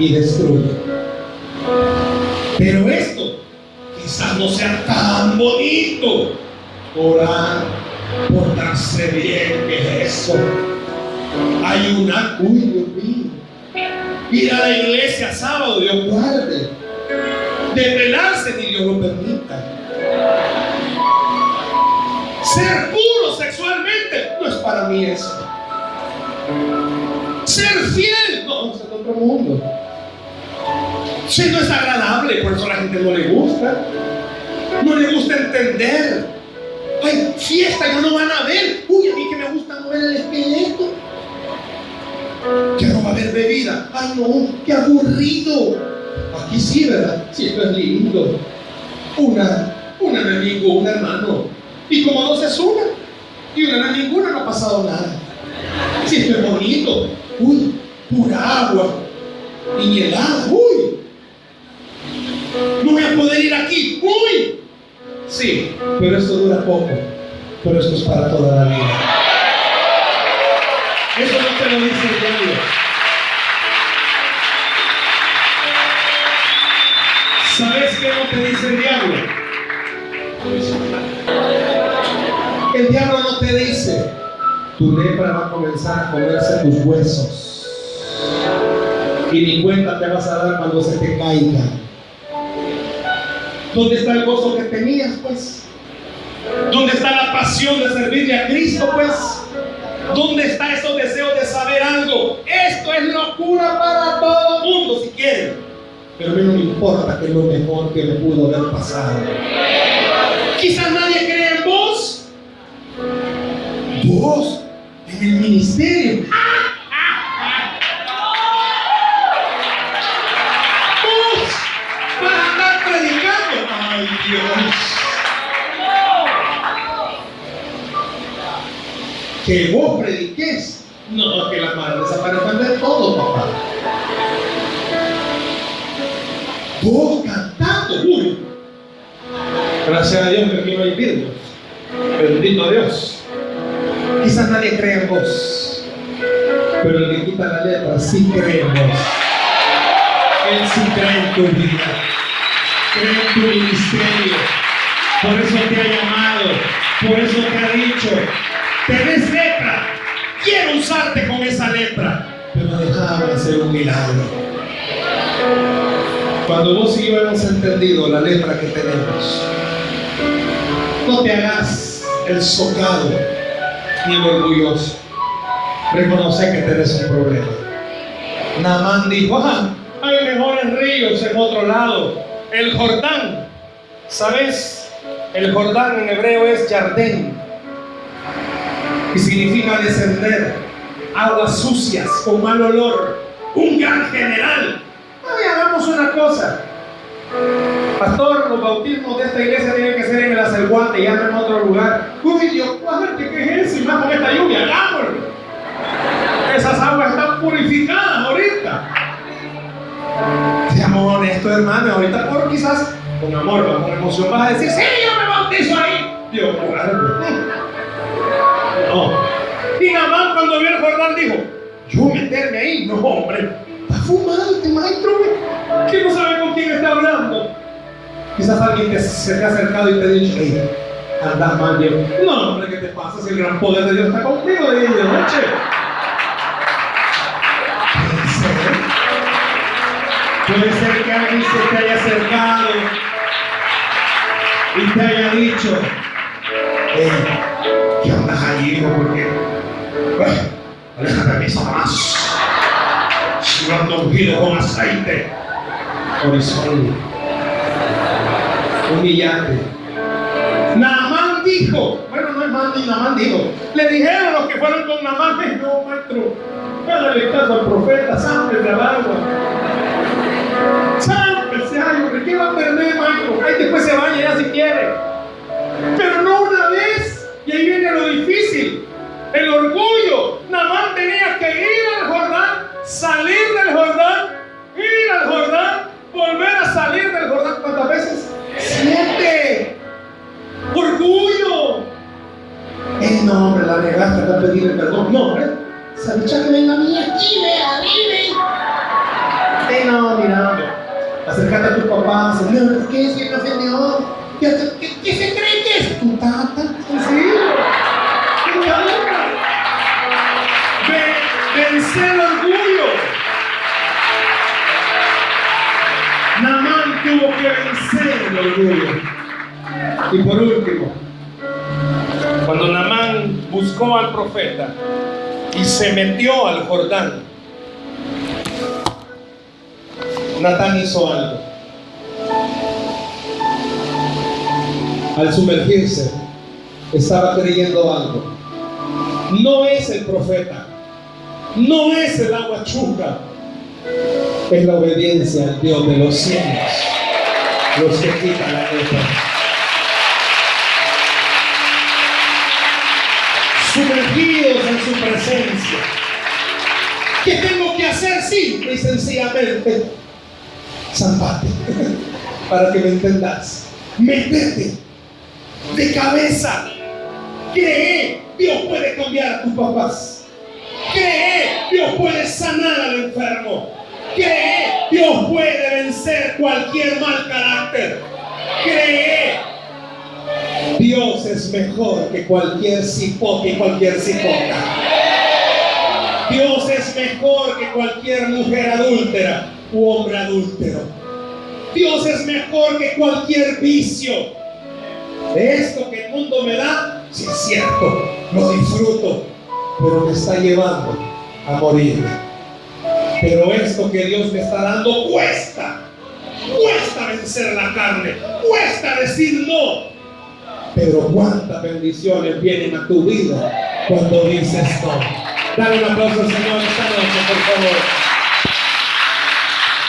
y destruye. Pero esto quizás no sea tan bonito. Orar, portarse bien, que es eso. Ayunar, uy Dios mío. Ir a la iglesia sábado, Dios guarde desvelarse ni Dios lo permita. Ser puro sexualmente no es para mí eso. Ser fiel no, es otro mundo. Si no es agradable, por eso a la gente no le gusta. No le gusta entender. Ay, fiesta, ya no van a ver. Uy, a mí que me gusta mover el esqueleto. Que no va a haber bebida. Ay, no, qué aburrido. Aquí sí, ¿verdad? Sí, esto es lindo. Una, una no es ningún hermano. Y como dos es una. Y una no ninguna, no ha pasado nada. Si esto es bonito. Uy, pura agua. Y helada. Uy. No voy a poder ir aquí. Uy. Sí, pero esto dura poco. Pero esto es para toda la vida. Eso no te lo dice el diablo. ¿Sabes qué no te dice el diablo? El diablo no te dice, tu lepra va a comenzar a comerse tus huesos. Y ni cuenta te vas a dar cuando se te caiga. ¿Dónde está el gozo que tenías, pues? ¿Dónde está la pasión de servirle a Cristo, pues? ¿Dónde está esos deseos de saber algo? Esto es locura para todo el mundo, si quieren. Pero a mí no me importa que es lo mejor que me pudo haber pasado. Quizás nadie cree en vos. Vos, en el ministerio. Vos, que vos prediques. No, que las madres desaparezcan de todo, papá. Vos cantando, uy. Gracias a Dios que aquí no hay vidrios. Bendito Dios. Quizás nadie cree en vos. Pero el que quita la letra sí cree en vos. Él sí cree en tu vida. Cree en tu ministerio. Por eso te ha llamado. Por eso te ha dicho tenés lepra, quiero usarte con esa lepra, pero déjame hacer un milagro. Cuando vos y yo hemos entendido la lepra que tenemos, no te hagas el socado ni el orgulloso. Reconoce que tenés un problema. Namán dijo, ah, hay mejores ríos en otro lado. El Jordán, ¿sabes? El Jordán en hebreo es Jardín y significa descender, aguas sucias con mal olor, un gran general. Ay, hagamos una cosa. Pastor, los bautismos de esta iglesia tienen que ser en el acerguante, ya no en otro lugar. Uy, Dios, ¿qué es eso? Y más con esta lluvia, hagámoslo. Esas aguas están purificadas ahorita. Seamos honestos, hermano. Ahorita, por quizás con amor, con emoción, vas a decir, sí, yo me bautizo ahí. Dios, guarde. No. Y Namán cuando vio el Jordán dijo, yo meterme ahí, no hombre, está fumante, maestro, que no sabe con quién está hablando. Quizás alguien que se te ha acercado y te ha dicho, hey, andas mal, Dios. No, hombre, ¿qué te pasa si el gran poder de Dios está contigo de día y de noche? Puede ser que alguien se te haya acercado y te haya dicho, hey, ¿qué andas allí, hijo? Porque, bueno, aléjate de Satanás. Si no ungido con aceite, horizonte, humillante. Naamán dijo, bueno, no es ni Naamán dijo, le dijeron los que fueron con Naamán, no, maestro, hágale caso al profeta, sangre del agua. Sámpese, ay, ¿qué va a perder, maestro? Ahí después se vaya ya si quiere. Pero no una vez. Y ahí viene lo difícil. El orgullo. Namán tenía que ir al Jordán, salir del Jordán, ir al Jordán, volver a salir del Jordán. ¿Cuántas veces? Siete. Orgullo. Eh, no, hombre, la regaste para pedirle perdón. No, hombre. Sabicha que venga a mí aquí, vea, dime. Eh, no, mira, hombre. Acércate a tu papá, Señor, ¿por qué si me ofendió? ¿Qué, qué, qué se cree que es? Tu tata. Sí. Y por último, cuando Namán buscó al profeta y se metió al Jordán, Natán hizo algo. Al sumergirse, estaba creyendo algo. No es el profeta, no es el agua chuca, es la obediencia al Dios de los cielos, los que quitan la letra. Sumergidos en su presencia. ¿Qué tengo que hacer? Simple y sencillamente zampate, para que me entendas. Métete de cabeza. Cree, Dios puede cambiar a tus papás. Cree, Dios puede sanar al enfermo. Cree, Dios puede vencer cualquier mal carácter. Cree, Dios es mejor que cualquier cipote y cualquier cipota. Dios es mejor que cualquier mujer adúltera u hombre adúltero. Dios es mejor que cualquier vicio. Esto que el mundo me da, si es cierto, lo disfruto, pero me está llevando a morir. Pero esto que Dios me está dando cuesta. Cuesta vencer la carne. Cuesta decir no. Pero cuántas bendiciones vienen a tu vida cuando dices no. Dale un aplauso al Señor esta noche, por favor.